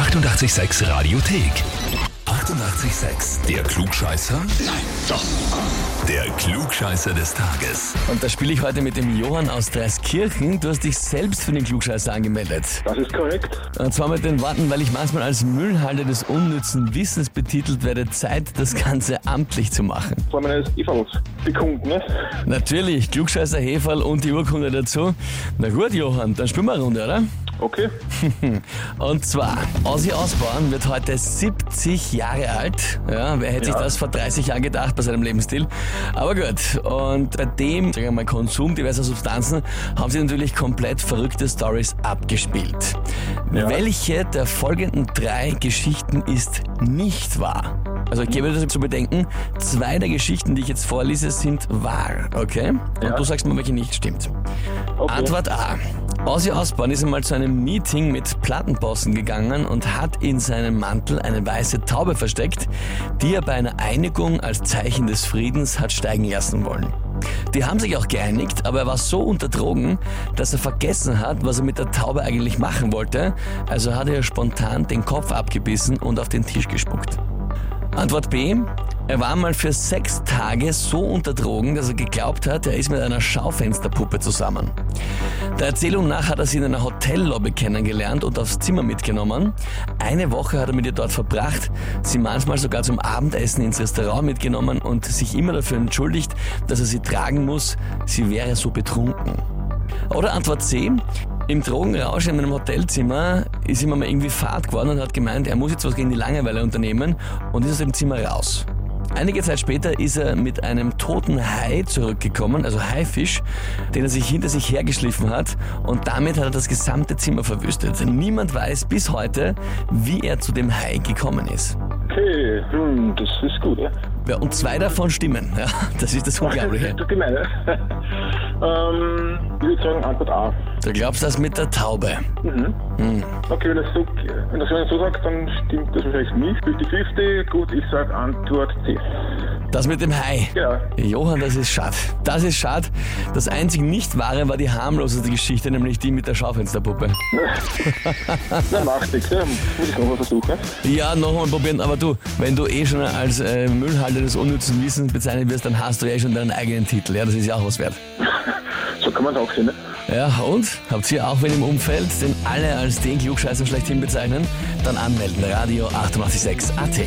886 Radiothek. 88,6. Der Klugscheißer? Nein, doch. Der Klugscheißer des Tages. Und da spiele ich heute mit dem Johann aus Dreiskirchen. Du hast dich selbst für den Klugscheißer angemeldet. Das ist korrekt. Und zwar mit den Worten, weil ich manchmal als Müllhalde des unnützen Wissens betitelt werde, Zeit, das Ganze amtlich zu machen. Vor meines Evals bekunden, ne? Natürlich, Klugscheißer Heferl und die Urkunde dazu. Na gut, Johann, dann spielen wir eine Runde, oder? Okay. Und zwar, Ozzy Osbourne wird heute 70 Jahre alt. Ja, wer hätte sich Ja. das vor 30 Jahren gedacht bei seinem Lebensstil? Aber gut. Und bei dem, sagen wir mal, Konsum diverser Substanzen haben sie natürlich komplett verrückte Stories abgespielt. Ja. Welche der folgenden drei Geschichten ist nicht wahr? Also ich gebe dir das zu bedenken, zwei der Geschichten, die ich jetzt vorlese, sind wahr, okay? Und Ja. du sagst mir, welche nicht stimmt. okay. Antwort A. Ozzy Osbourne ist einmal zu einem Meeting mit Plattenbossen gegangen und hat in seinem Mantel eine weiße Taube versteckt, die er bei einer Einigung als Zeichen des Friedens hat steigen lassen wollen. Die haben sich auch geeinigt, aber er war so unter Drogen, dass er vergessen hat, was er mit der Taube eigentlich machen wollte, also hat er spontan den Kopf abgebissen und auf den Tisch gespuckt. Antwort B. Er war mal für sechs Tage so unter Drogen, dass er geglaubt hat, er ist mit einer Schaufensterpuppe zusammen. Der Erzählung nach hat er sie in einer Hotellobby kennengelernt und aufs Zimmer mitgenommen. Eine Woche hat er mit ihr dort verbracht, sie manchmal sogar zum Abendessen ins Restaurant mitgenommen und sich immer dafür entschuldigt, dass er sie tragen muss, sie wäre so betrunken. Oder Antwort C. Im Drogenrausch in einem Hotelzimmer ist ihm einmal irgendwie Fahrt geworden und hat gemeint, er muss jetzt was gegen die Langeweile unternehmen und ist aus dem Zimmer raus. Einige Zeit später ist er mit einem toten Hai zurückgekommen, also Haifisch, den er sich hinter sich hergeschliffen hat und damit hat er das gesamte Zimmer verwüstet. Niemand weiß bis heute, wie er zu dem Hai gekommen ist. Okay, hm, das ist gut, ja. Ja, und zwei davon stimmen. Ja, das ist das Unglaubliche. Das ist gemein, ja. ähm, ich würde sagen Antwort A. Du glaubst das mit der Taube. Mhm. Hm. Okay, wenn das so, wenn das so sagt, dann stimmt das wahrscheinlich nicht. 50-50, gut, ich sag Antwort C. Das mit dem Hai. Ja. Johann, das ist schade. Das ist schade. Das einzig nicht wahre war die harmloseste Geschichte, nämlich die mit der Schaufensterpuppe. Na, macht nichts, ja. Muss ich noch mal versuchen. Ja, nochmal probieren, aber du, wenn du eh schon als äh, Müllhalter des unnützen Wissens bezeichnet wirst, dann hast du ja eh schon deinen eigenen Titel. Ja, das ist ja auch was wert. So kann man es auch sehen, ne? Ja, und? Habt ihr auch wen im Umfeld, den alle als den Klugscheißer schlechthin bezeichnen? Dann anmelden, Radio 886 AT.